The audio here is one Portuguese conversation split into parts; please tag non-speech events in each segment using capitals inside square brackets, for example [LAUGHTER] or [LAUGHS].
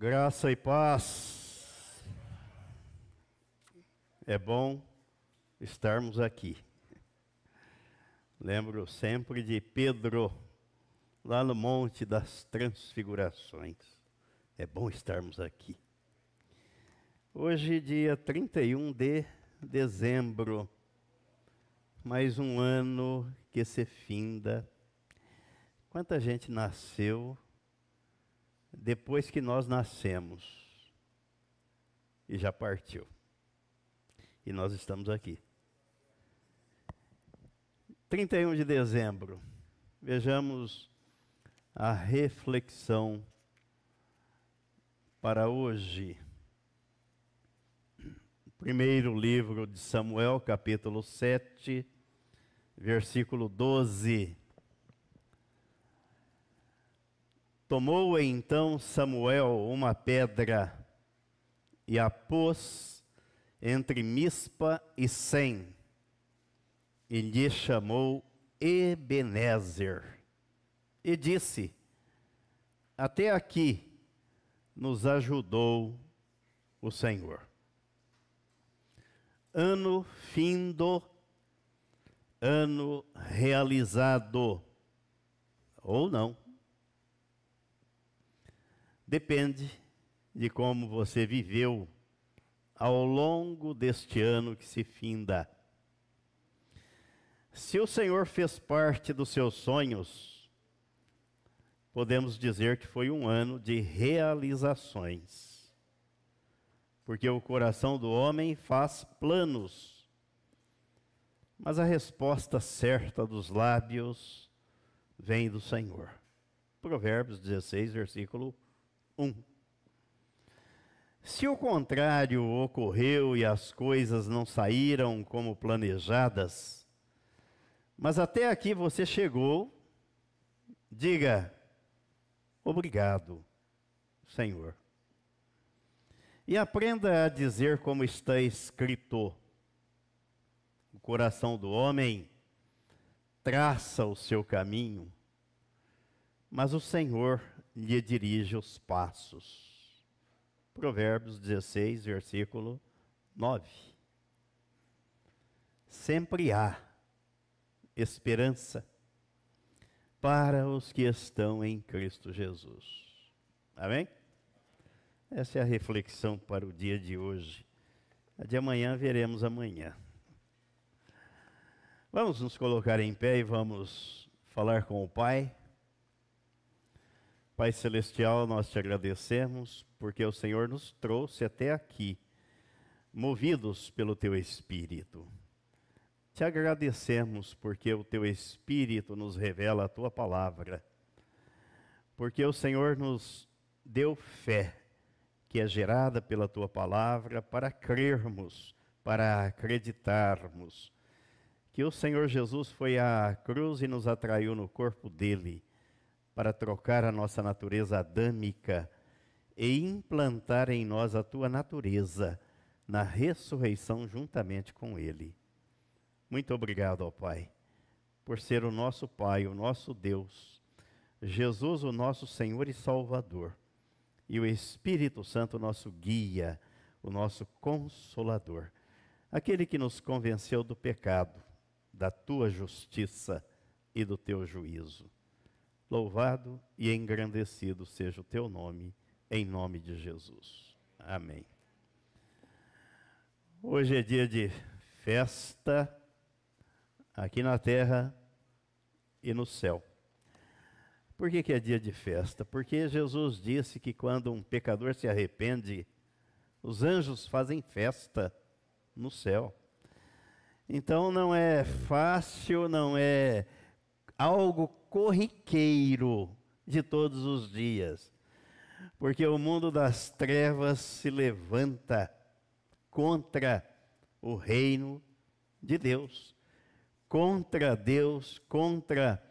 Graça e paz. É bom estarmos aqui. Lembro sempre de Pedro, lá no Monte das Transfigurações. É bom estarmos aqui. Hoje, dia 31 de dezembro, mais um ano que se finda. Quanta gente nasceu depois que nós nascemos e já partiu. E nós estamos aqui. 31 de dezembro. Vejamos a reflexão para hoje. Primeiro livro de Samuel, capítulo 7, versículo 12. Tomou então Samuel uma pedra e a pôs entre Mispa e Sem, e lhe chamou Ebenezer, e disse: Até aqui nos ajudou o Senhor. Ano findo, ano realizado, ou não depende de como você viveu ao longo deste ano que se finda. Se o Senhor fez parte dos seus sonhos, podemos dizer que foi um ano de realizações. Porque o coração do homem faz planos, mas a resposta certa dos lábios vem do Senhor. Provérbios 16, versículo 1. Se o contrário ocorreu e as coisas não saíram como planejadas, mas até aqui você chegou, diga: Obrigado, Senhor. E aprenda a dizer como está escrito: O coração do homem traça o seu caminho, mas o Senhor lhe dirige os passos. Provérbios 16, versículo 9. Sempre há esperança para os que estão em Cristo Jesus. Amém? Essa é a reflexão para o dia de hoje. A de amanhã veremos amanhã. Vamos nos colocar em pé e vamos falar com o Pai. Pai Celestial, nós te agradecemos porque o Senhor nos trouxe até aqui, movidos pelo teu Espírito. Te agradecemos porque o teu Espírito nos revela a tua palavra, porque o Senhor nos deu fé, que é gerada pela tua palavra, para crermos, para acreditarmos que o Senhor Jesus foi à cruz e nos atraiu no corpo dele para trocar a nossa natureza adâmica e implantar em nós a tua natureza na ressurreição juntamente com Ele. Muito obrigado, ó Pai, por ser o nosso Pai, o nosso Deus, Jesus, o nosso Senhor e Salvador, e o Espírito Santo, nosso guia, o nosso consolador, aquele que nos convenceu do pecado, da tua justiça e do teu juízo. Louvado e engrandecido seja o teu nome, em nome de Jesus. Amém. Hoje é dia de festa aqui na terra e no céu. Por que, que é dia de festa? Porque Jesus disse que quando um pecador se arrepende, os anjos fazem festa no céu. Então não é fácil, não é algo corriqueiro de todos os dias. Porque o mundo das trevas se levanta contra o reino de Deus, contra Deus, contra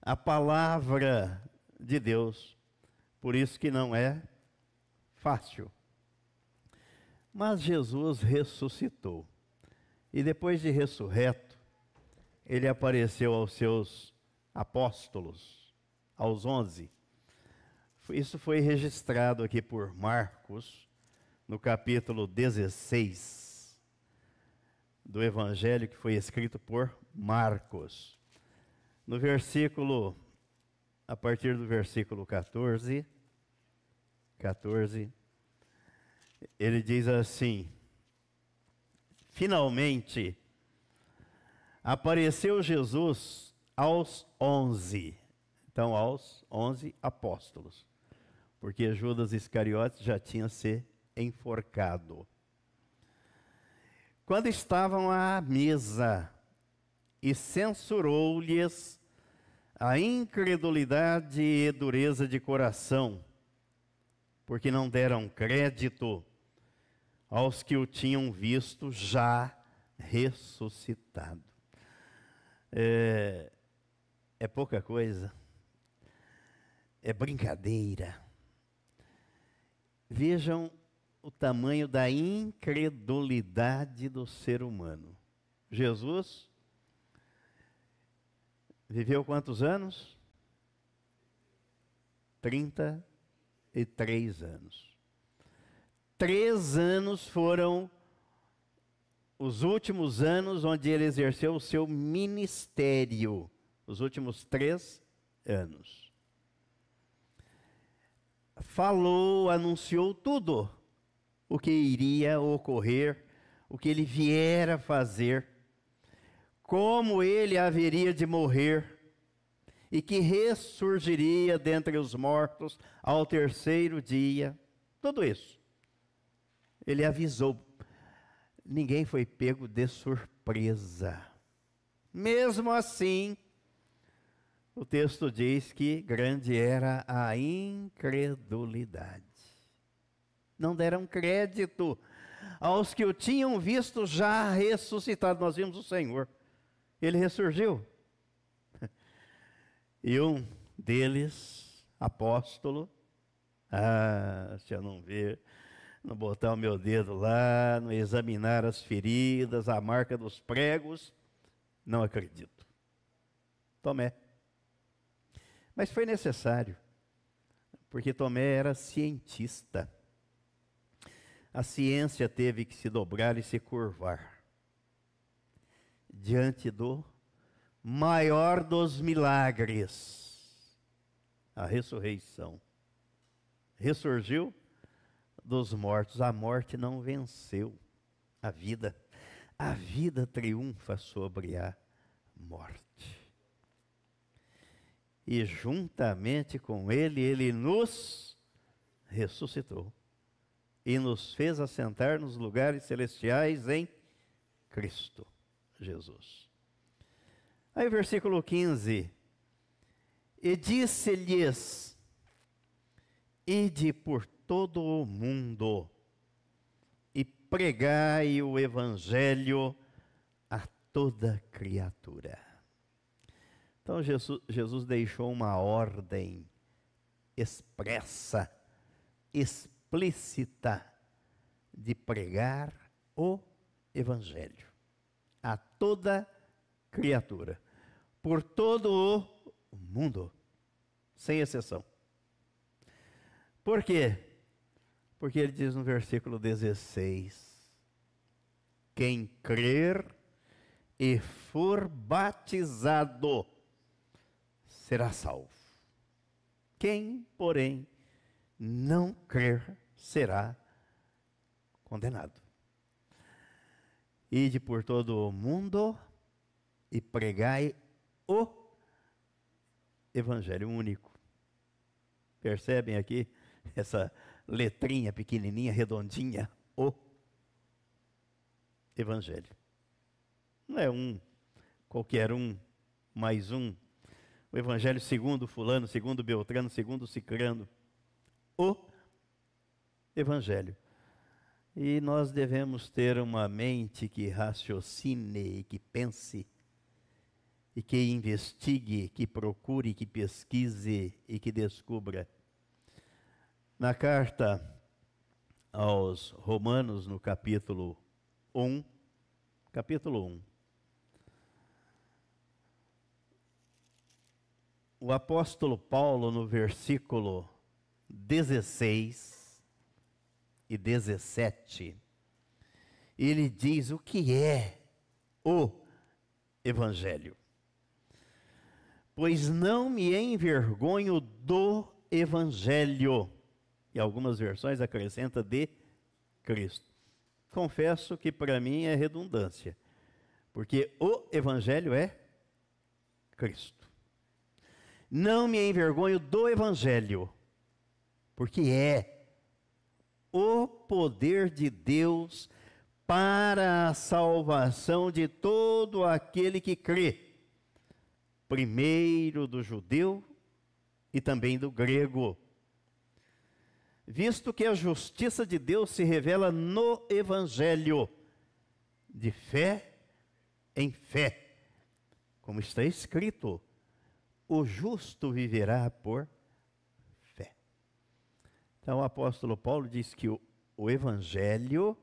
a palavra de Deus. Por isso que não é fácil. Mas Jesus ressuscitou. E depois de ressurreto, ele apareceu aos seus apóstolos, aos onze, Isso foi registrado aqui por Marcos, no capítulo 16 do Evangelho que foi escrito por Marcos. No versículo, a partir do versículo 14, 14, ele diz assim: Finalmente, apareceu Jesus aos onze, então aos onze apóstolos, porque Judas Iscariotes já tinha se enforcado. Quando estavam à mesa, e censurou-lhes a incredulidade e dureza de coração, porque não deram crédito aos que o tinham visto já ressuscitado. É, é pouca coisa, é brincadeira. Vejam o tamanho da incredulidade do ser humano. Jesus viveu quantos anos? 33 anos. Três anos foram os últimos anos onde ele exerceu o seu ministério. Os últimos três anos. Falou, anunciou tudo o que iria ocorrer, o que ele viera fazer, como ele haveria de morrer e que ressurgiria dentre os mortos ao terceiro dia. Tudo isso. Ele avisou. Ninguém foi pego de surpresa. Mesmo assim, o texto diz que grande era a incredulidade não deram crédito aos que o tinham visto já ressuscitado. Nós vimos o Senhor, ele ressurgiu. [LAUGHS] E um deles, apóstolo, ah, se eu não ver, não botar o meu dedo lá, não examinar as feridas, a marca dos pregos, não acredito. Tomé. Mas foi necessário, porque Tomé era cientista a ciência teve que se dobrar e se curvar diante do maior dos milagres, a ressurreição. Ressurgiu dos mortos, a morte não venceu a vida. A vida triunfa sobre a morte. E juntamente com ele, ele nos ressuscitou e nos fez assentar nos lugares celestiais em Cristo Jesus. Aí, versículo 15: E disse-lhes: Ide por todo o mundo e pregai o evangelho a toda criatura. Então, Jesus, Jesus deixou uma ordem expressa, explícita de pregar o Evangelho a toda criatura, por todo o mundo, sem exceção. Por quê? Porque ele diz no versículo 16: Quem crer e for batizado será salvo. Quem, porém, não crer será condenado. Ide por todo o mundo e pregai o Evangelho único. Percebem aqui essa letrinha pequenininha, redondinha? O Evangelho. Não é um, qualquer um, mais um. O Evangelho segundo Fulano, segundo Beltrano, segundo Cicrano. O Evangelho. E nós devemos ter uma mente que raciocine e que pense, e que investigue, que procure, que pesquise e que descubra. Na carta aos Romanos, no capítulo 1, capítulo 1, o apóstolo Paulo, no versículo 16 e 17, ele diz o que é o Evangelho. Pois não me envergonho do Evangelho. E algumas versões acrescenta de Cristo. Confesso que para mim é redundância, porque o Evangelho é Cristo. Não me envergonho do Evangelho, porque é o poder de Deus para a salvação de todo aquele que crê, primeiro do judeu e também do grego. Visto que a justiça de Deus se revela no Evangelho, de fé em fé, como está escrito: o justo viverá por fé. Então o apóstolo Paulo diz que o, o Evangelho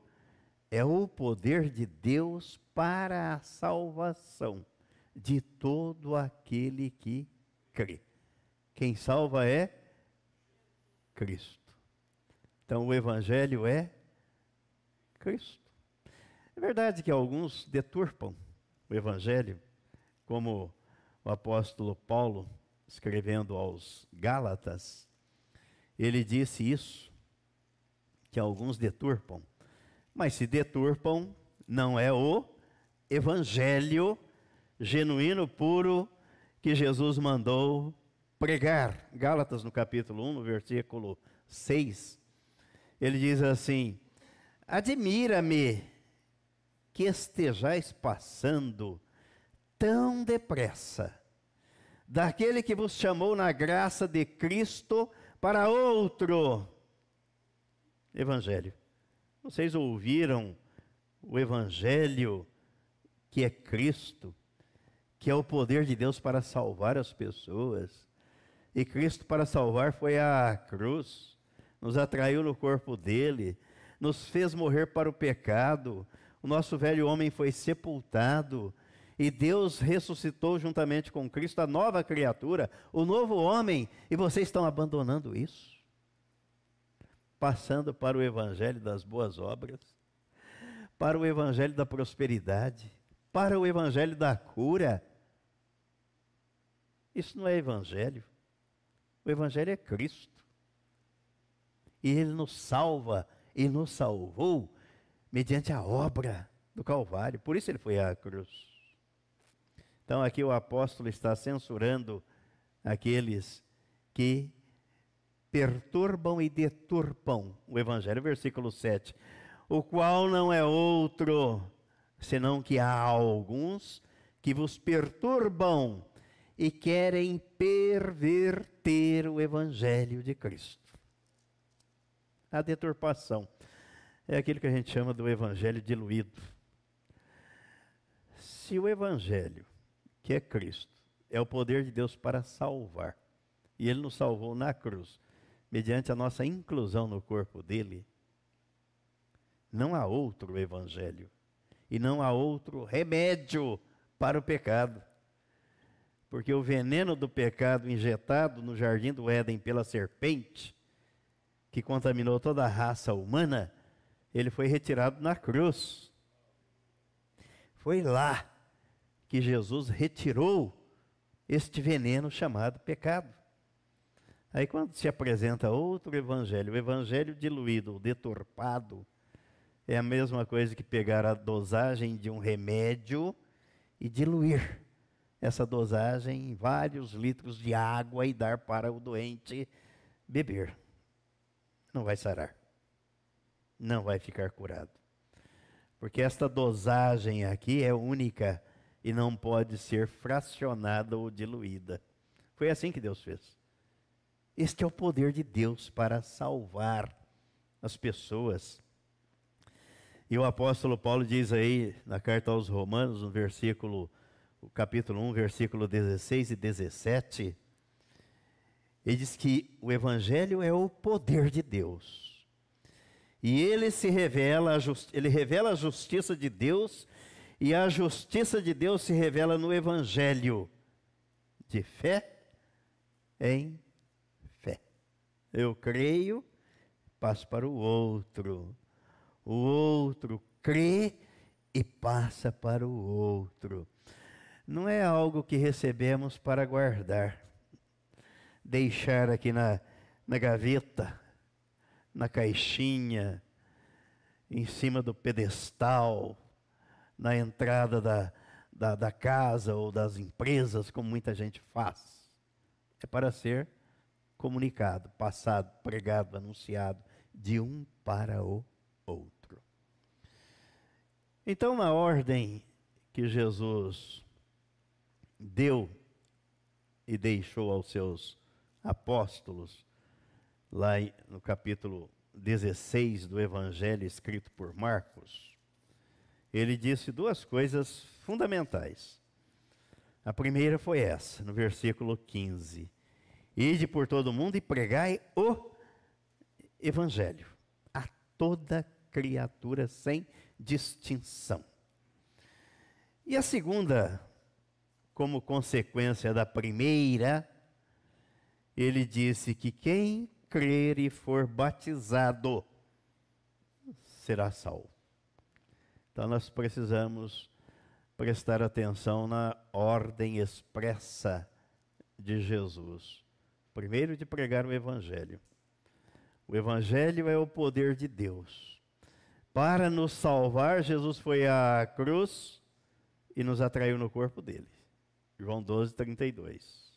é o poder de Deus para a salvação de todo aquele que crê. Quem salva é Cristo. Então o Evangelho é Cristo. É verdade que alguns deturpam o Evangelho, como o apóstolo Paulo, escrevendo aos Gálatas, ele disse isso, que alguns deturpam. Mas se deturpam, não é o evangelho genuíno, puro, que Jesus mandou pregar. Gálatas, no capítulo 1, no versículo 6, ele diz assim: Admira-me que estejais passando tão depressa daquele que vos chamou na graça de Cristo para outro evangelho. Vocês ouviram o Evangelho que é Cristo, que é o poder de Deus para salvar as pessoas. E Cristo, para salvar, foi à cruz, nos atraiu no corpo dele, nos fez morrer para o pecado. O nosso velho homem foi sepultado. E Deus ressuscitou juntamente com Cristo a nova criatura, o novo homem, e vocês estão abandonando isso? passando para o evangelho das boas obras, para o evangelho da prosperidade, para o evangelho da cura. Isso não é evangelho. O evangelho é Cristo. E ele nos salva e nos salvou mediante a obra do Calvário. Por isso ele foi à cruz. Então aqui o apóstolo está censurando aqueles que perturbam e deturpam o Evangelho, versículo 7. O qual não é outro, senão que há alguns que vos perturbam e querem perverter o Evangelho de Cristo. A deturpação é aquilo que a gente chama do Evangelho diluído. Se o Evangelho, que é Cristo, é o poder de Deus para salvar, e Ele nos salvou na cruz, mediante a nossa inclusão no corpo dele, não há outro evangelho e não há outro remédio para o pecado. Porque o veneno do pecado injetado no jardim do Éden pela serpente, que contaminou toda a raça humana, ele foi retirado na cruz. Foi lá que Jesus retirou este veneno chamado pecado. Aí quando se apresenta outro evangelho, o evangelho diluído, deturpado, é a mesma coisa que pegar a dosagem de um remédio e diluir essa dosagem em vários litros de água e dar para o doente beber. Não vai sarar. Não vai ficar curado. Porque esta dosagem aqui é única e não pode ser fracionada ou diluída. Foi assim que Deus fez. Este é o poder de Deus para salvar as pessoas. E o apóstolo Paulo diz aí na carta aos Romanos, no versículo, capítulo 1, versículo 16 e 17, ele diz que o evangelho é o poder de Deus. E ele se revela, ele revela a justiça de Deus, e a justiça de Deus se revela no evangelho de fé em eu creio, passo para o outro. O outro crê e passa para o outro. Não é algo que recebemos para guardar, deixar aqui na, na gaveta, na caixinha, em cima do pedestal, na entrada da, da, da casa ou das empresas, como muita gente faz. É para ser comunicado, passado, pregado, anunciado de um para o outro. Então, na ordem que Jesus deu e deixou aos seus apóstolos, lá no capítulo 16 do Evangelho escrito por Marcos, ele disse duas coisas fundamentais. A primeira foi essa, no versículo 15: Ide por todo mundo e pregai o Evangelho a toda criatura sem distinção. E a segunda, como consequência da primeira, ele disse que quem crer e for batizado será salvo. Então nós precisamos prestar atenção na ordem expressa de Jesus. Primeiro, de pregar o Evangelho. O Evangelho é o poder de Deus. Para nos salvar, Jesus foi à cruz e nos atraiu no corpo dele. João 12, 32.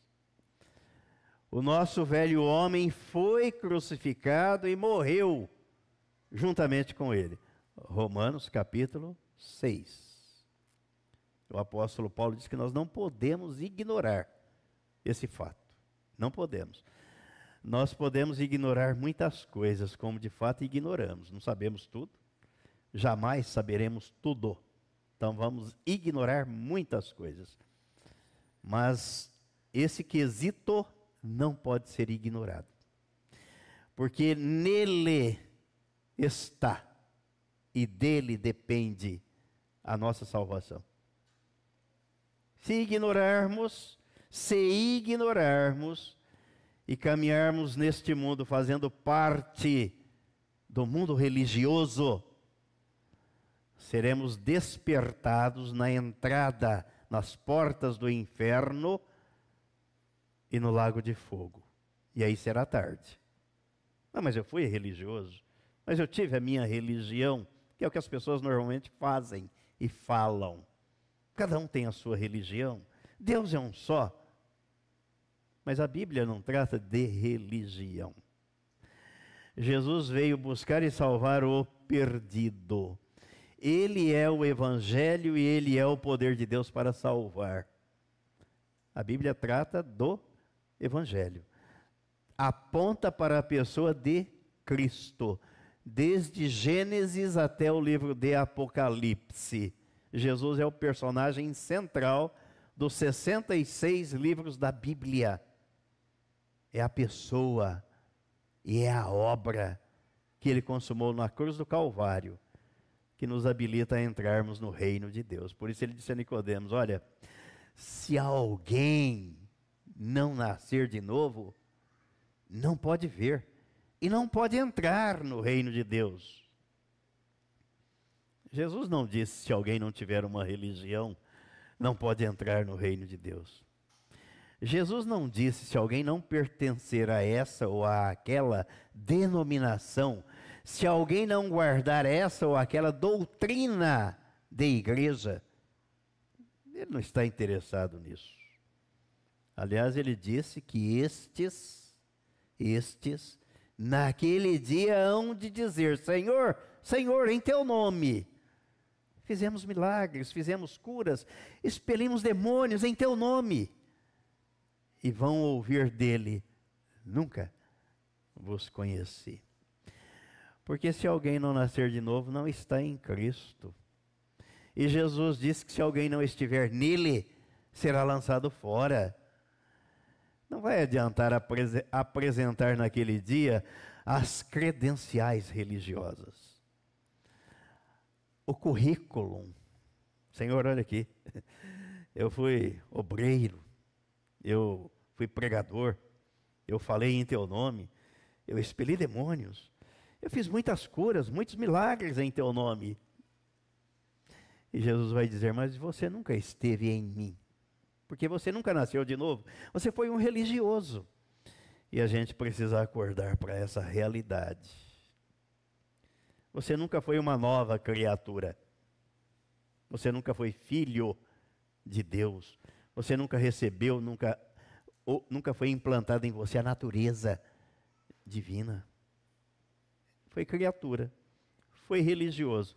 O nosso velho homem foi crucificado e morreu juntamente com ele. Romanos capítulo 6. O apóstolo Paulo diz que nós não podemos ignorar esse fato. Não podemos. Nós podemos ignorar muitas coisas, como de fato ignoramos. Não sabemos tudo, jamais saberemos tudo. Então vamos ignorar muitas coisas. Mas esse quesito não pode ser ignorado. Porque nele está e dele depende a nossa salvação. Se ignorarmos, se ignorarmos e caminharmos neste mundo fazendo parte do mundo religioso, seremos despertados na entrada, nas portas do inferno e no lago de fogo. E aí será tarde. Ah, mas eu fui religioso, mas eu tive a minha religião, que é o que as pessoas normalmente fazem e falam. Cada um tem a sua religião. Deus é um só. Mas a Bíblia não trata de religião. Jesus veio buscar e salvar o perdido. Ele é o Evangelho e ele é o poder de Deus para salvar. A Bíblia trata do Evangelho. Aponta para a pessoa de Cristo, desde Gênesis até o livro de Apocalipse. Jesus é o personagem central dos 66 livros da Bíblia. É a pessoa e é a obra que ele consumou na cruz do Calvário que nos habilita a entrarmos no reino de Deus. Por isso ele disse a Nicodemos: Olha, se alguém não nascer de novo, não pode ver e não pode entrar no reino de Deus. Jesus não disse se alguém não tiver uma religião, não pode entrar no reino de Deus. Jesus não disse se alguém não pertencer a essa ou a aquela denominação, se alguém não guardar essa ou aquela doutrina de igreja, ele não está interessado nisso. Aliás, ele disse que estes, estes, naquele dia hão de dizer: Senhor, Senhor, em teu nome. Fizemos milagres, fizemos curas, expelimos demônios em teu nome. E vão ouvir dele: Nunca vos conheci. Porque se alguém não nascer de novo, não está em Cristo. E Jesus disse que se alguém não estiver nele, será lançado fora. Não vai adiantar apres apresentar naquele dia as credenciais religiosas. O currículo. Senhor, olha aqui. Eu fui obreiro, eu fui pregador, eu falei em teu nome, eu expeli demônios, eu fiz muitas curas, muitos milagres em teu nome. E Jesus vai dizer: Mas você nunca esteve em mim, porque você nunca nasceu de novo, você foi um religioso. E a gente precisa acordar para essa realidade. Você nunca foi uma nova criatura. Você nunca foi filho de Deus. Você nunca recebeu, nunca, ou, nunca foi implantada em você a natureza divina. Foi criatura. Foi religioso.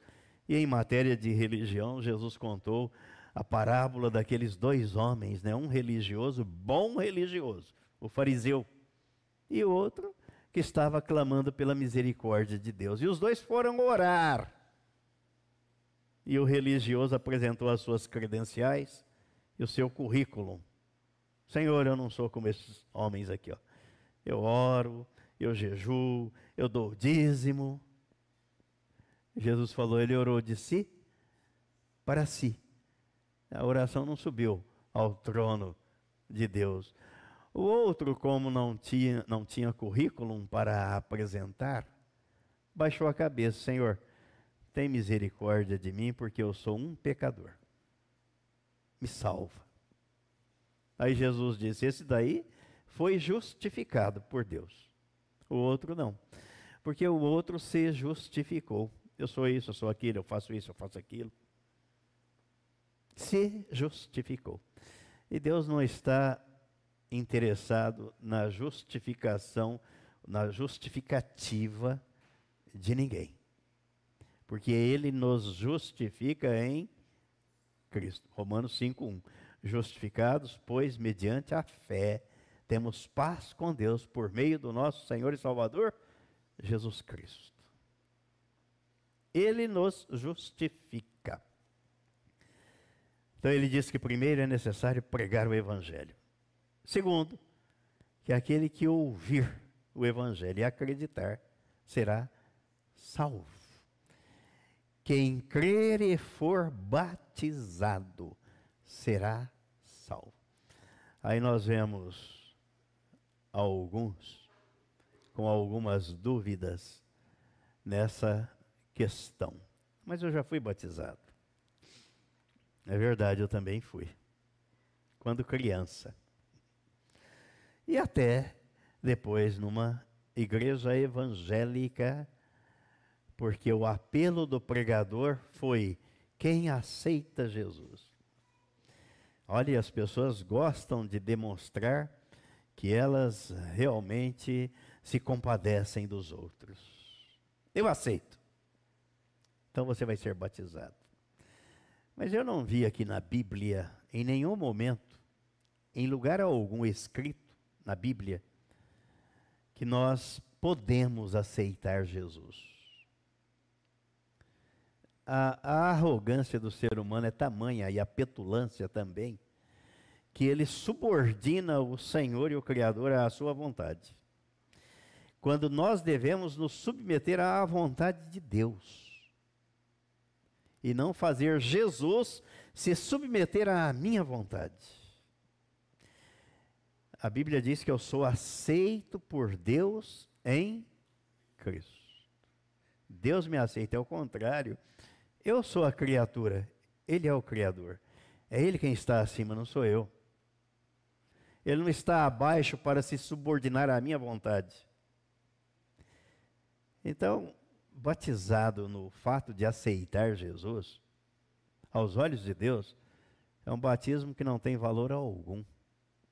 E em matéria de religião, Jesus contou a parábola daqueles dois homens, né? um religioso, bom religioso, o fariseu, e outro que estava clamando pela misericórdia de Deus. E os dois foram orar. E o religioso apresentou as suas credenciais e o seu currículo. Senhor, eu não sou como esses homens aqui, ó. Eu oro, eu jejuo, eu dou dízimo. Jesus falou, ele orou de si para si. A oração não subiu ao trono de Deus. O outro, como não tinha, não tinha currículo para apresentar, baixou a cabeça: Senhor, tem misericórdia de mim, porque eu sou um pecador. Me salva. Aí Jesus disse: Esse daí foi justificado por Deus. O outro não. Porque o outro se justificou. Eu sou isso, eu sou aquilo, eu faço isso, eu faço aquilo. Se justificou. E Deus não está interessado na justificação, na justificativa de ninguém. Porque ele nos justifica em Cristo. Romanos 5:1. Justificados, pois mediante a fé temos paz com Deus por meio do nosso Senhor e Salvador Jesus Cristo. Ele nos justifica. Então ele diz que primeiro é necessário pregar o evangelho. Segundo, que aquele que ouvir o Evangelho e acreditar será salvo. Quem crer e for batizado será salvo. Aí nós vemos alguns com algumas dúvidas nessa questão. Mas eu já fui batizado. É verdade, eu também fui. Quando criança e até depois numa igreja evangélica, porque o apelo do pregador foi: quem aceita Jesus? Olha, as pessoas gostam de demonstrar que elas realmente se compadecem dos outros. Eu aceito. Então você vai ser batizado. Mas eu não vi aqui na Bíblia, em nenhum momento, em lugar algum escrito, na Bíblia que nós podemos aceitar Jesus. A, a, arrogância do ser humano é tamanha e a petulância também, que ele subordina o Senhor e o Criador à sua vontade. Quando nós devemos nos submeter à vontade de Deus e não fazer Jesus se submeter à minha vontade. A Bíblia diz que eu sou aceito por Deus em Cristo. Deus me aceita, é o contrário. Eu sou a criatura, Ele é o Criador. É Ele quem está acima, não sou eu. Ele não está abaixo para se subordinar à minha vontade. Então, batizado no fato de aceitar Jesus, aos olhos de Deus, é um batismo que não tem valor algum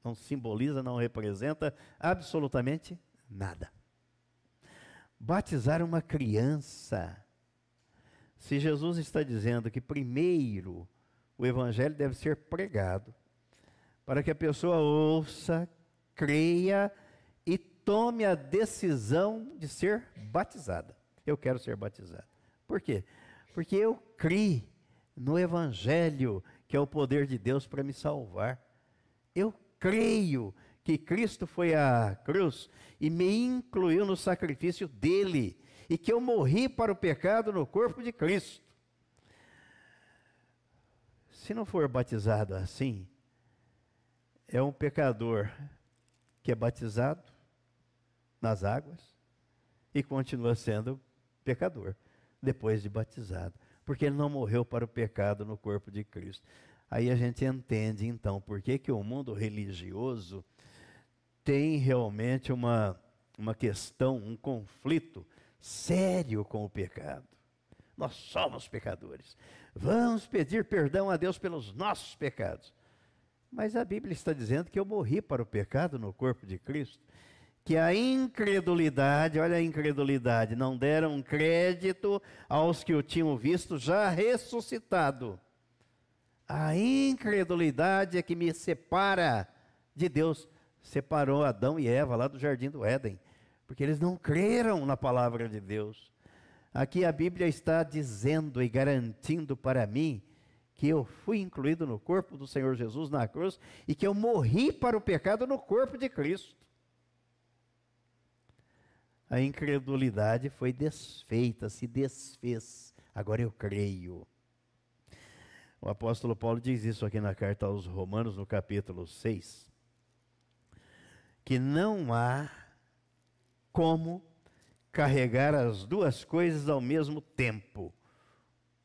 não simboliza, não representa absolutamente nada. Batizar uma criança. Se Jesus está dizendo que primeiro o evangelho deve ser pregado, para que a pessoa ouça, creia e tome a decisão de ser batizada. Eu quero ser batizado. Por quê? Porque eu criei no evangelho, que é o poder de Deus para me salvar. Eu creio que Cristo foi à cruz e me incluiu no sacrifício dele e que eu morri para o pecado no corpo de Cristo. Se não for batizado assim, é um pecador que é batizado nas águas, e continua sendo pecador depois de batizado, porque ele não morreu para o pecado no corpo de Cristo. Aí a gente entende então por que, que o mundo religioso tem realmente uma, uma questão, um conflito sério com o pecado. Nós somos pecadores. Vamos pedir perdão a Deus pelos nossos pecados. Mas a Bíblia está dizendo que eu morri para o pecado no corpo de Cristo. Que a incredulidade, olha a incredulidade, não deram crédito aos que o tinham visto já ressuscitado. A incredulidade é que me separa de Deus. Separou Adão e Eva lá do jardim do Éden, porque eles não creram na palavra de Deus. Aqui a Bíblia está dizendo e garantindo para mim que eu fui incluído no corpo do Senhor Jesus na cruz e que eu morri para o pecado no corpo de Cristo. A incredulidade foi desfeita, se desfez. Agora eu creio. O apóstolo Paulo diz isso aqui na carta aos Romanos, no capítulo 6, que não há como carregar as duas coisas ao mesmo tempo.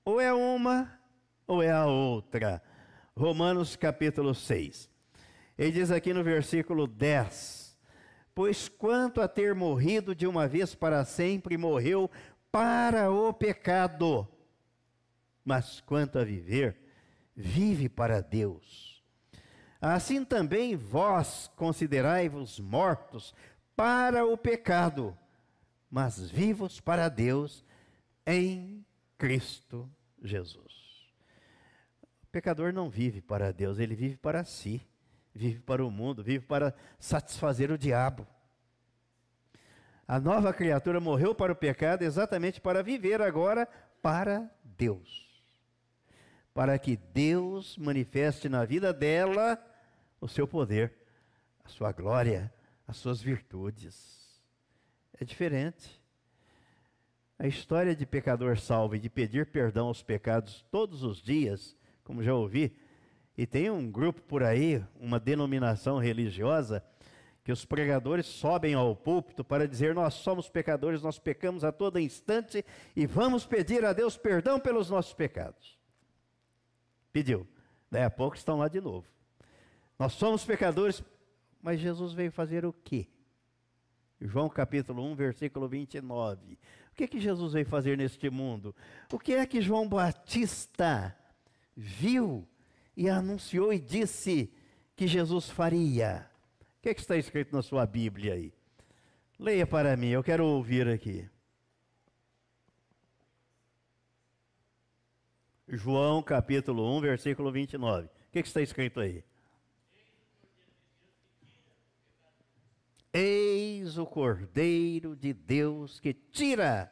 Ou é uma, ou é a outra. Romanos capítulo 6. Ele diz aqui no versículo 10: Pois quanto a ter morrido de uma vez para sempre, morreu para o pecado, mas quanto a viver, vive para Deus. Assim também vós considerai-vos mortos para o pecado mas vivos para Deus em Cristo Jesus. O pecador não vive para Deus, ele vive para si, vive para o mundo, vive para satisfazer o diabo. A nova criatura morreu para o pecado exatamente para viver agora para Deus. Para que Deus manifeste na vida dela o seu poder, a sua glória, as suas virtudes é diferente. A história de pecador salvo e de pedir perdão aos pecados todos os dias, como já ouvi, e tem um grupo por aí, uma denominação religiosa, que os pregadores sobem ao púlpito para dizer: Nós somos pecadores, nós pecamos a todo instante e vamos pedir a Deus perdão pelos nossos pecados. Pediu. Daí a pouco estão lá de novo. Nós somos pecadores, mas Jesus veio fazer o quê? João capítulo 1, versículo 29. O que é que Jesus veio fazer neste mundo? O que é que João Batista viu e anunciou e disse que Jesus faria? O que é que está escrito na sua Bíblia aí? Leia para mim, eu quero ouvir aqui. João capítulo 1, versículo 29. O que, é que está escrito aí? Eis o Cordeiro de Deus que tira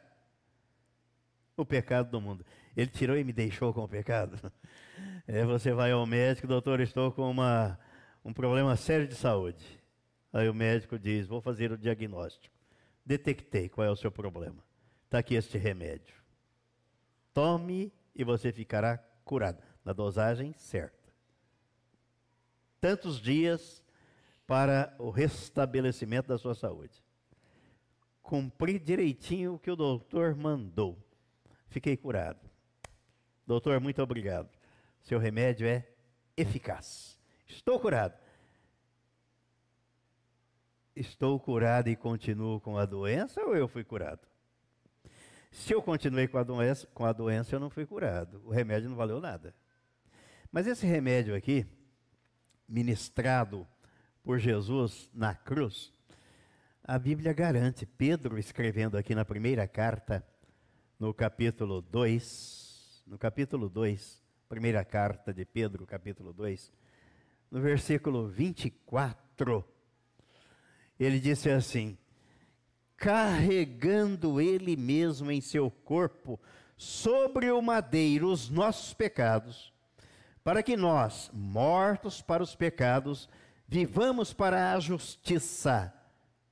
o pecado do mundo. Ele tirou e me deixou com o pecado. É, você vai ao médico, doutor, estou com uma, um problema sério de saúde. Aí o médico diz: Vou fazer o diagnóstico. Detectei qual é o seu problema. Está aqui este remédio. Tome e você ficará curado. Na dosagem certa. Tantos dias para o restabelecimento da sua saúde. Cumpri direitinho o que o doutor mandou. Fiquei curado. Doutor, muito obrigado. Seu remédio é eficaz. Estou curado. Estou curado e continuo com a doença ou eu fui curado? Se eu continuei com a doença, com a doença eu não fui curado. O remédio não valeu nada. Mas esse remédio aqui, ministrado por Jesus na cruz, a Bíblia garante, Pedro escrevendo aqui na primeira carta, no capítulo 2, no capítulo 2, primeira carta de Pedro, capítulo 2, no versículo 24, ele disse assim: carregando ele mesmo em seu corpo sobre o madeiro os nossos pecados, para que nós, mortos para os pecados, vivamos para a justiça,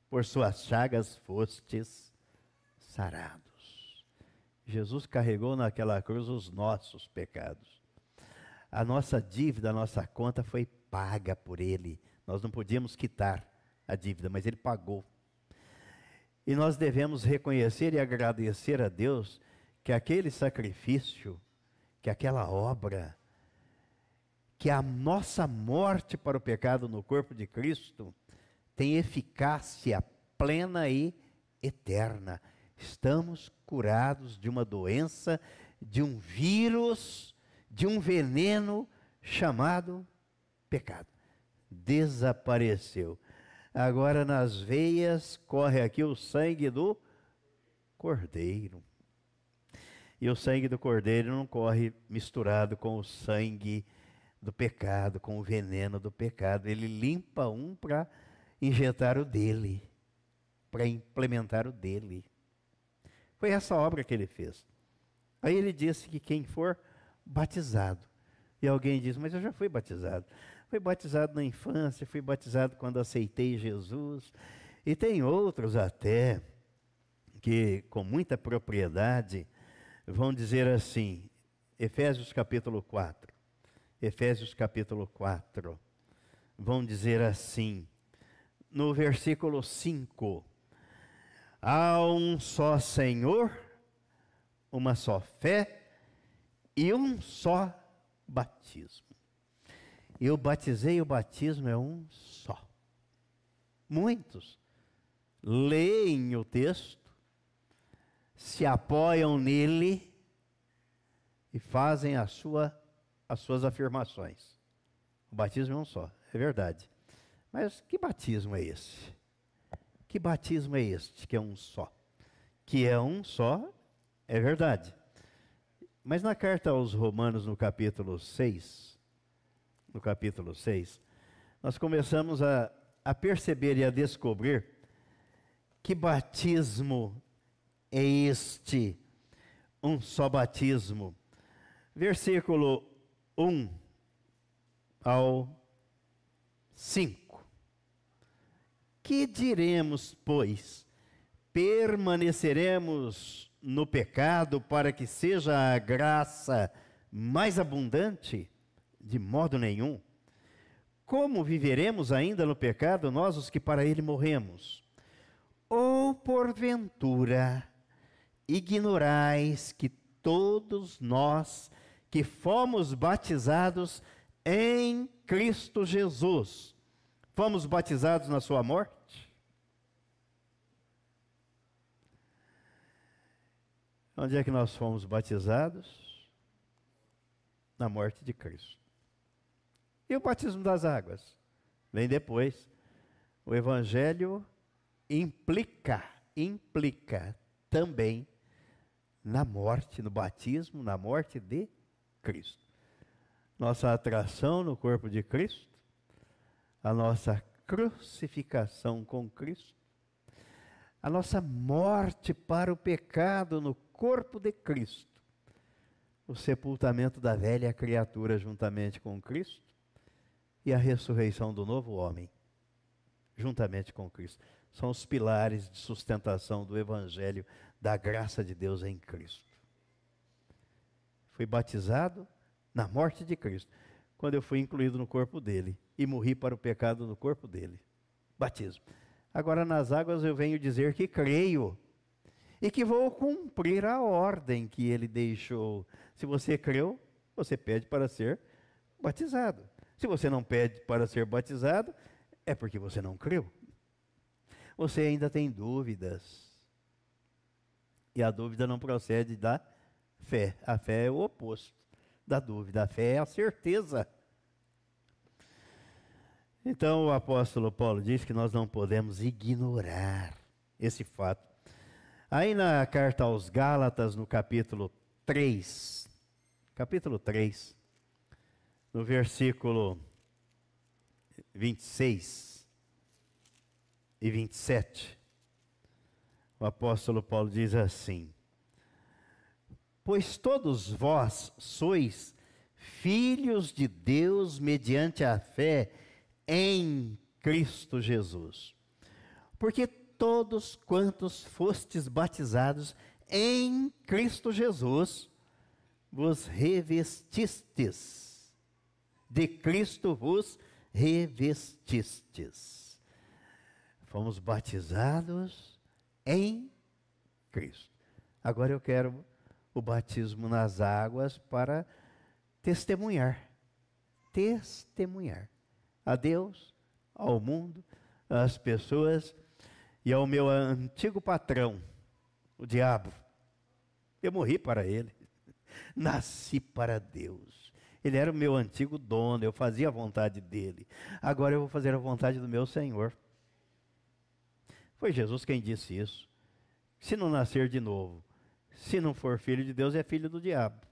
por suas chagas fostes sarados. Jesus carregou naquela cruz os nossos pecados. A nossa dívida, a nossa conta foi paga por Ele. Nós não podíamos quitar a dívida, mas Ele pagou. E nós devemos reconhecer e agradecer a Deus que aquele sacrifício, que aquela obra, que a nossa morte para o pecado no corpo de Cristo tem eficácia plena e eterna. Estamos curados de uma doença, de um vírus, de um veneno chamado pecado. Desapareceu. Agora nas veias corre aqui o sangue do cordeiro. E o sangue do cordeiro não corre misturado com o sangue do pecado, com o veneno do pecado. Ele limpa um para injetar o dele, para implementar o dele. Foi essa obra que ele fez. Aí ele disse que quem for batizado. E alguém diz, mas eu já fui batizado. Fui batizado na infância, fui batizado quando aceitei Jesus. E tem outros até que, com muita propriedade, vão dizer assim, Efésios capítulo 4. Efésios capítulo 4. Vão dizer assim, no versículo 5: Há um só Senhor, uma só fé e um só batismo. Eu batizei, o batismo é um só. Muitos leem o texto, se apoiam nele e fazem a sua, as suas afirmações. O batismo é um só, é verdade. Mas que batismo é esse? Que batismo é este que é um só? Que é um só, é verdade. Mas na carta aos Romanos, no capítulo 6, no capítulo 6, nós começamos a, a perceber e a descobrir que batismo é este, um só batismo. Versículo 1 ao 5. Que diremos, pois? Permaneceremos no pecado para que seja a graça mais abundante? De modo nenhum. Como viveremos ainda no pecado, nós os que para ele morremos? Ou porventura ignorais que todos nós que fomos batizados em Cristo Jesus, fomos batizados na sua morte? Onde é que nós fomos batizados? Na morte de Cristo. E o batismo das águas? Vem depois. O Evangelho implica, implica também na morte, no batismo, na morte de Cristo. Nossa atração no corpo de Cristo, a nossa crucificação com Cristo, a nossa morte para o pecado no corpo de Cristo, o sepultamento da velha criatura juntamente com Cristo e a ressurreição do novo homem juntamente com Cristo. São os pilares de sustentação do Evangelho da graça de Deus em Cristo. Fui batizado na morte de Cristo, quando eu fui incluído no corpo dele e morri para o pecado no corpo dele. Batismo. Agora nas águas eu venho dizer que creio e que vou cumprir a ordem que ele deixou. Se você creu, você pede para ser batizado. Se você não pede para ser batizado, é porque você não creu. Você ainda tem dúvidas. E a dúvida não procede da fé. A fé é o oposto da dúvida. A fé é a certeza. Então o apóstolo Paulo diz que nós não podemos ignorar esse fato. Aí na carta aos Gálatas, no capítulo 3, capítulo 3, no versículo 26 e 27, o apóstolo Paulo diz assim: Pois todos vós sois filhos de Deus mediante a fé em Cristo Jesus. Porque todos quantos fostes batizados em Cristo Jesus, vos revestistes. De Cristo vos revestistes. Fomos batizados em Cristo. Agora eu quero o batismo nas águas para testemunhar. Testemunhar a Deus, ao mundo, às pessoas e ao meu antigo patrão, o diabo. Eu morri para ele. [LAUGHS] Nasci para Deus. Ele era o meu antigo dono, eu fazia a vontade dele. Agora eu vou fazer a vontade do meu Senhor. Foi Jesus quem disse isso. Se não nascer de novo, se não for filho de Deus, é filho do diabo.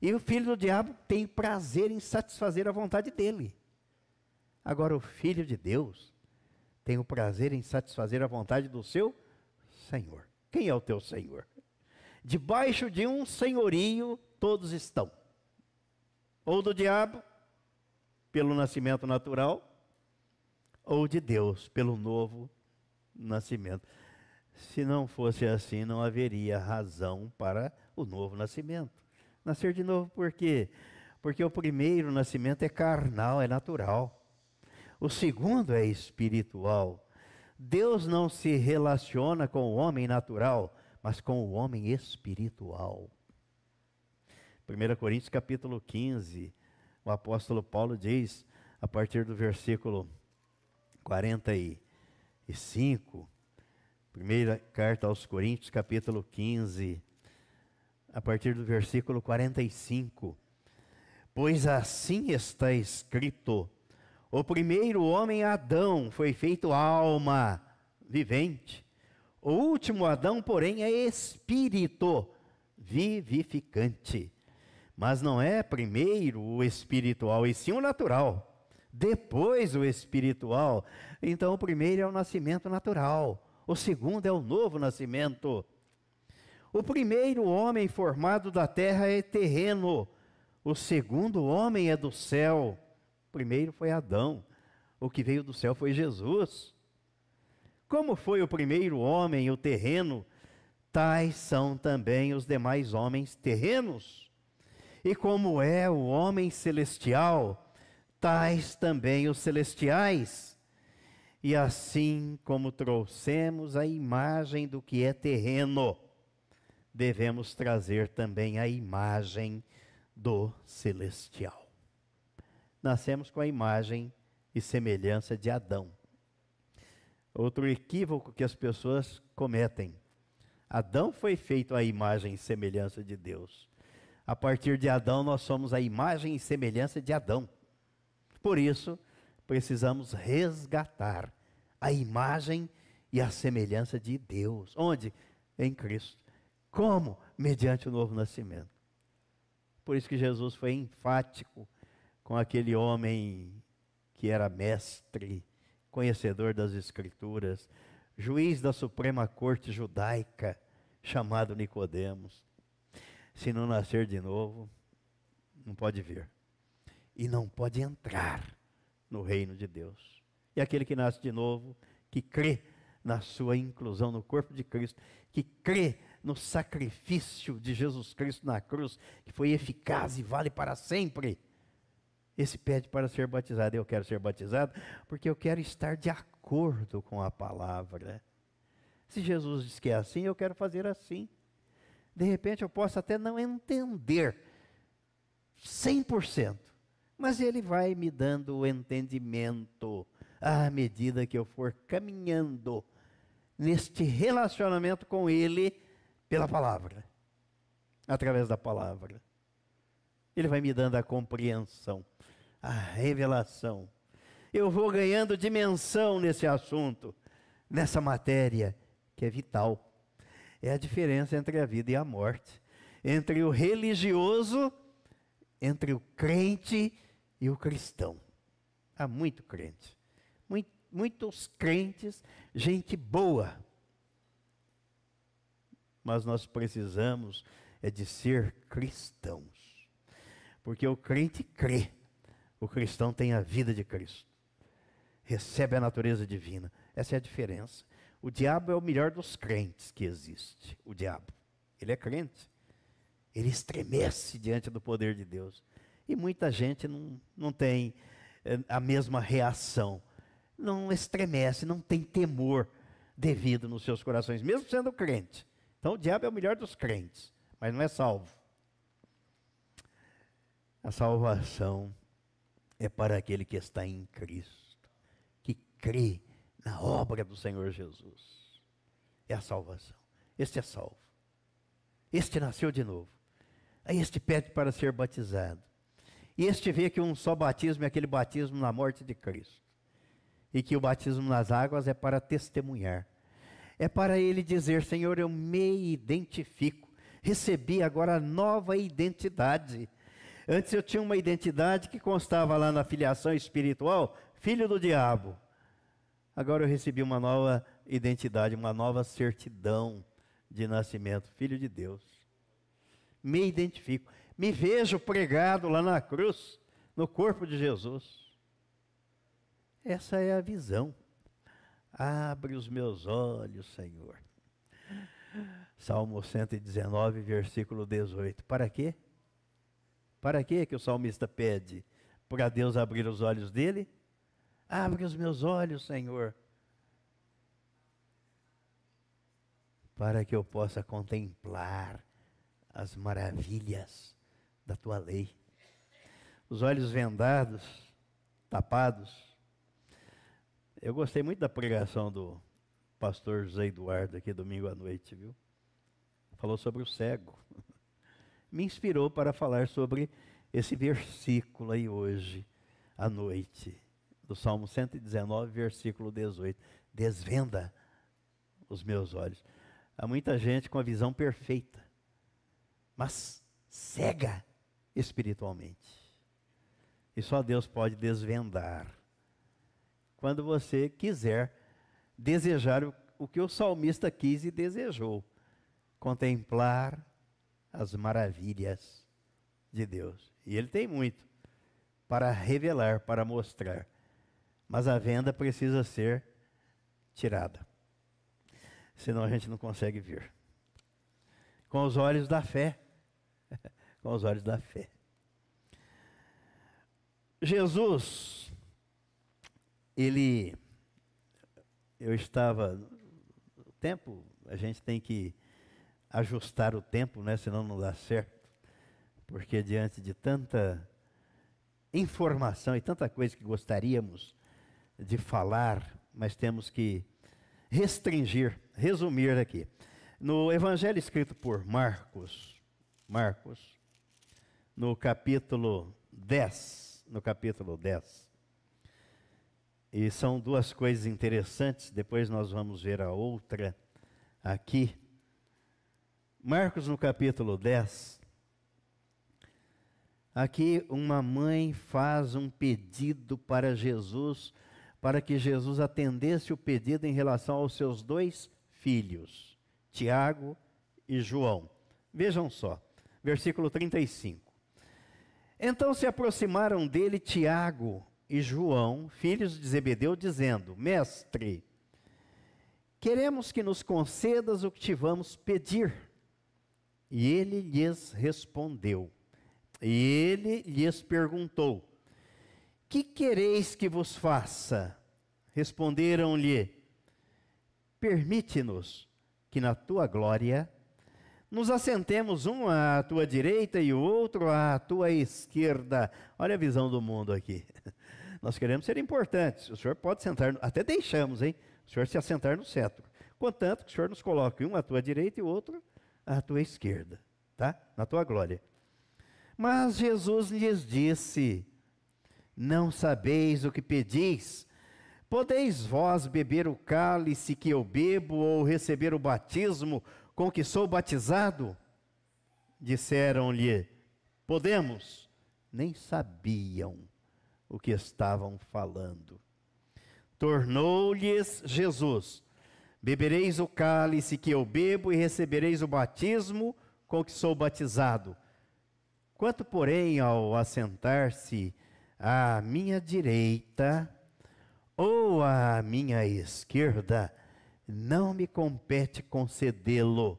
E o filho do diabo tem prazer em satisfazer a vontade dele. Agora, o filho de Deus tem o prazer em satisfazer a vontade do seu Senhor. Quem é o teu Senhor? Debaixo de um senhorio todos estão. Ou do diabo, pelo nascimento natural, ou de Deus, pelo novo nascimento. Se não fosse assim, não haveria razão para o novo nascimento. Nascer de novo por quê? Porque o primeiro nascimento é carnal, é natural. O segundo é espiritual. Deus não se relaciona com o homem natural, mas com o homem espiritual. 1 Coríntios capítulo 15, o apóstolo Paulo diz, a partir do versículo 45, primeira carta aos Coríntios, capítulo 15, a partir do versículo 45. Pois assim está escrito: o primeiro homem, Adão, foi feito alma vivente. O último Adão, porém, é espírito vivificante. Mas não é primeiro o espiritual, e sim o natural. Depois o espiritual. Então, o primeiro é o nascimento natural. O segundo é o novo nascimento. O primeiro homem formado da terra é terreno. O segundo homem é do céu. Primeiro foi Adão, o que veio do céu foi Jesus. Como foi o primeiro homem, o terreno, tais são também os demais homens terrenos. E como é o homem celestial, tais também os celestiais. E assim como trouxemos a imagem do que é terreno, devemos trazer também a imagem do celestial nascemos com a imagem e semelhança de Adão. Outro equívoco que as pessoas cometem. Adão foi feito à imagem e semelhança de Deus. A partir de Adão, nós somos a imagem e semelhança de Adão. Por isso, precisamos resgatar a imagem e a semelhança de Deus. Onde? Em Cristo. Como? Mediante o novo nascimento. Por isso que Jesus foi enfático com aquele homem que era mestre, conhecedor das Escrituras, juiz da Suprema Corte Judaica, chamado Nicodemos. Se não nascer de novo, não pode vir. E não pode entrar no reino de Deus. E aquele que nasce de novo, que crê na sua inclusão no corpo de Cristo, que crê no sacrifício de Jesus Cristo na cruz, que foi eficaz e vale para sempre esse pede para ser batizado. Eu quero ser batizado porque eu quero estar de acordo com a palavra. Se Jesus diz que é assim, eu quero fazer assim. De repente eu posso até não entender 100%, mas ele vai me dando o entendimento à medida que eu for caminhando neste relacionamento com ele pela palavra, através da palavra. Ele vai me dando a compreensão a revelação. Eu vou ganhando dimensão nesse assunto, nessa matéria que é vital. É a diferença entre a vida e a morte, entre o religioso, entre o crente e o cristão. Há muito crente, muito, muitos crentes, gente boa. Mas nós precisamos é de ser cristãos. Porque o crente crê o cristão tem a vida de Cristo. Recebe a natureza divina. Essa é a diferença. O diabo é o melhor dos crentes que existe. O diabo. Ele é crente. Ele estremece diante do poder de Deus. E muita gente não, não tem eh, a mesma reação. Não estremece, não tem temor. devido nos seus corações, mesmo sendo crente. Então o diabo é o melhor dos crentes, mas não é salvo. A salvação é para aquele que está em Cristo, que crê na obra do Senhor Jesus. É a salvação. Este é salvo. Este nasceu de novo. Aí este pede para ser batizado. E este vê que um só batismo é aquele batismo na morte de Cristo. E que o batismo nas águas é para testemunhar. É para ele dizer: Senhor, eu me identifico. Recebi agora nova identidade. Antes eu tinha uma identidade que constava lá na filiação espiritual, filho do diabo. Agora eu recebi uma nova identidade, uma nova certidão de nascimento, filho de Deus. Me identifico, me vejo pregado lá na cruz, no corpo de Jesus. Essa é a visão. Abre os meus olhos, Senhor. Salmo 119, versículo 18. Para quê? Para quê que o salmista pede? Para Deus abrir os olhos dele? Abre os meus olhos, Senhor, para que eu possa contemplar as maravilhas da tua lei. Os olhos vendados, tapados. Eu gostei muito da pregação do pastor José Eduardo aqui domingo à noite, viu? Falou sobre o cego. Me inspirou para falar sobre esse versículo aí hoje à noite do Salmo 119, versículo 18. Desvenda os meus olhos. Há muita gente com a visão perfeita, mas cega espiritualmente. E só Deus pode desvendar. Quando você quiser desejar o, que o salmista quis e desejou, contemplar as maravilhas de Deus. E ele tem muito para revelar, para mostrar mas a venda precisa ser tirada. Senão a gente não consegue ver. Com os olhos da fé. [LAUGHS] Com os olhos da fé. Jesus, ele, eu estava, o tempo, a gente tem que ajustar o tempo, né, senão não dá certo, porque diante de tanta informação e tanta coisa que gostaríamos de falar, mas temos que restringir, resumir aqui. No evangelho escrito por Marcos, Marcos, no capítulo 10, no capítulo 10. E são duas coisas interessantes, depois nós vamos ver a outra aqui. Marcos no capítulo 10. Aqui uma mãe faz um pedido para Jesus para que Jesus atendesse o pedido em relação aos seus dois filhos, Tiago e João. Vejam só, versículo 35. Então se aproximaram dele Tiago e João, filhos de Zebedeu, dizendo: Mestre, queremos que nos concedas o que te vamos pedir. E ele lhes respondeu. E ele lhes perguntou: que quereis que vos faça? Responderam-lhe: Permite-nos que na tua glória nos assentemos um à tua direita e o outro à tua esquerda. Olha a visão do mundo aqui. [LAUGHS] Nós queremos ser importantes. O senhor pode sentar, até deixamos, hein? O senhor se assentar no cetro. Contanto que o senhor nos coloque um à tua direita e o outro à tua esquerda, tá? Na tua glória. Mas Jesus lhes disse: não sabeis o que pedis. Podeis vós beber o cálice que eu bebo ou receber o batismo com que sou batizado? Disseram-lhe: Podemos. Nem sabiam o que estavam falando. Tornou-lhes Jesus: Bebereis o cálice que eu bebo e recebereis o batismo com que sou batizado. Quanto, porém, ao assentar-se à minha direita ou à minha esquerda, não me compete concedê-lo,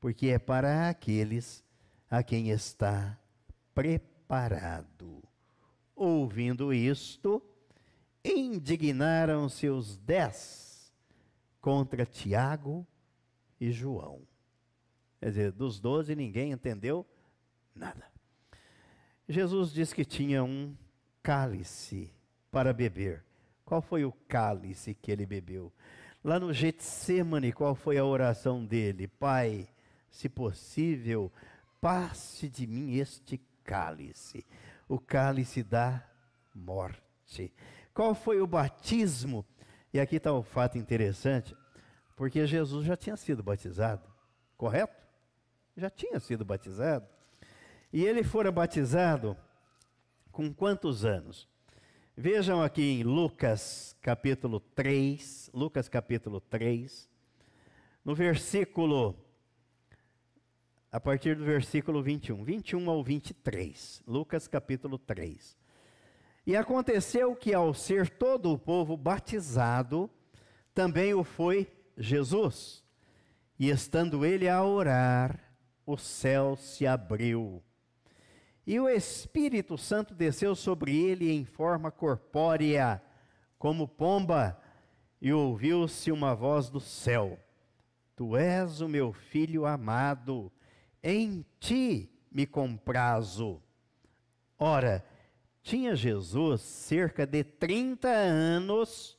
porque é para aqueles a quem está preparado. Ouvindo isto, indignaram-se os dez contra Tiago e João. Quer dizer, dos doze ninguém entendeu nada. Jesus disse que tinha um cálice para beber. Qual foi o cálice que ele bebeu? Lá no Getsemane, qual foi a oração dele? Pai, se possível, passe de mim este cálice, o cálice da morte. Qual foi o batismo? E aqui está um fato interessante, porque Jesus já tinha sido batizado, correto? Já tinha sido batizado. E ele fora batizado com quantos anos? Vejam aqui em Lucas capítulo 3, Lucas capítulo 3, no versículo, a partir do versículo 21, 21 ao 23, Lucas capítulo 3. E aconteceu que ao ser todo o povo batizado, também o foi Jesus. E estando ele a orar, o céu se abriu e o Espírito Santo desceu sobre ele em forma corpórea, como pomba, e ouviu-se uma voz do céu: Tu és o meu filho amado, em ti me comprazo. Ora, tinha Jesus cerca de 30 anos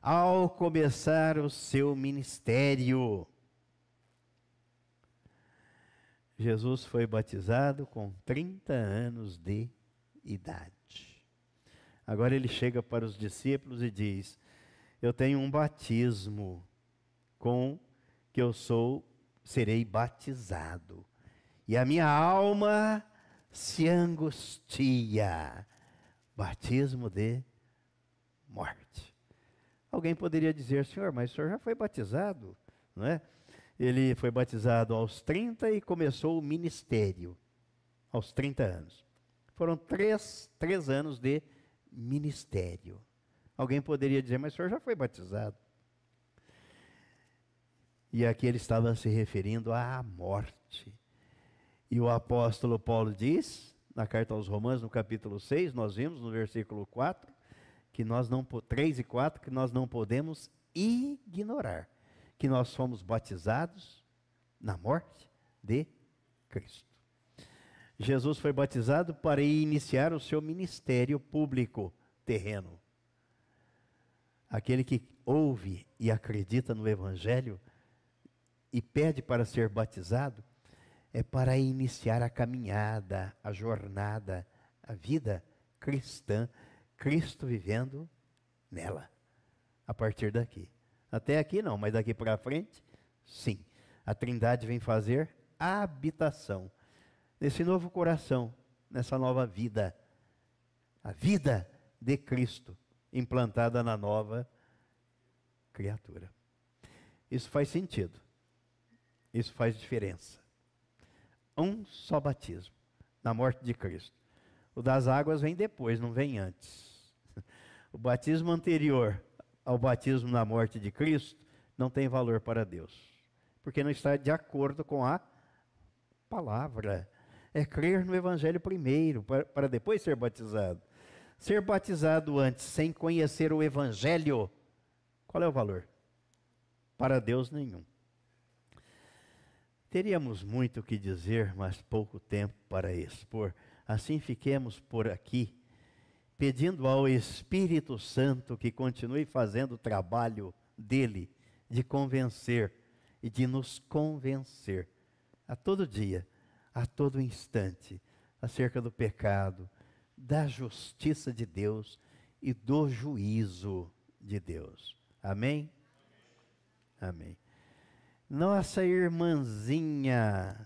ao começar o seu ministério. Jesus foi batizado com 30 anos de idade. Agora ele chega para os discípulos e diz: Eu tenho um batismo com que eu sou, serei batizado. E a minha alma se angustia. Batismo de morte. Alguém poderia dizer, Senhor, mas o senhor já foi batizado, não é? Ele foi batizado aos 30 e começou o ministério aos 30 anos. Foram três, três anos de ministério. Alguém poderia dizer, mas o senhor já foi batizado. E aqui ele estava se referindo à morte. E o apóstolo Paulo diz, na carta aos Romanos, no capítulo 6, nós vimos no versículo 4, que nós não 3 e 4, que nós não podemos ignorar que nós fomos batizados na morte de Cristo. Jesus foi batizado para iniciar o seu ministério público terreno. Aquele que ouve e acredita no Evangelho e pede para ser batizado, é para iniciar a caminhada, a jornada, a vida cristã, Cristo vivendo nela, a partir daqui. Até aqui não, mas daqui para frente, sim. A Trindade vem fazer habitação nesse novo coração, nessa nova vida. A vida de Cristo implantada na nova criatura. Isso faz sentido. Isso faz diferença. Um só batismo na morte de Cristo. O das águas vem depois, não vem antes. [LAUGHS] O batismo anterior ao batismo na morte de Cristo não tem valor para Deus, porque não está de acordo com a palavra. É crer no Evangelho primeiro, para, depois ser batizado. Ser batizado antes, sem conhecer o Evangelho, qual é o valor? Para Deus, nenhum. Teríamos muito o que dizer, mas pouco tempo para expor. Assim fiquemos por aqui pedindo ao Espírito Santo que continue fazendo o trabalho dele de convencer e de nos convencer a todo dia, a todo instante, acerca do pecado, da justiça de Deus e do juízo de Deus. Amém? Amém. Nossa irmãzinha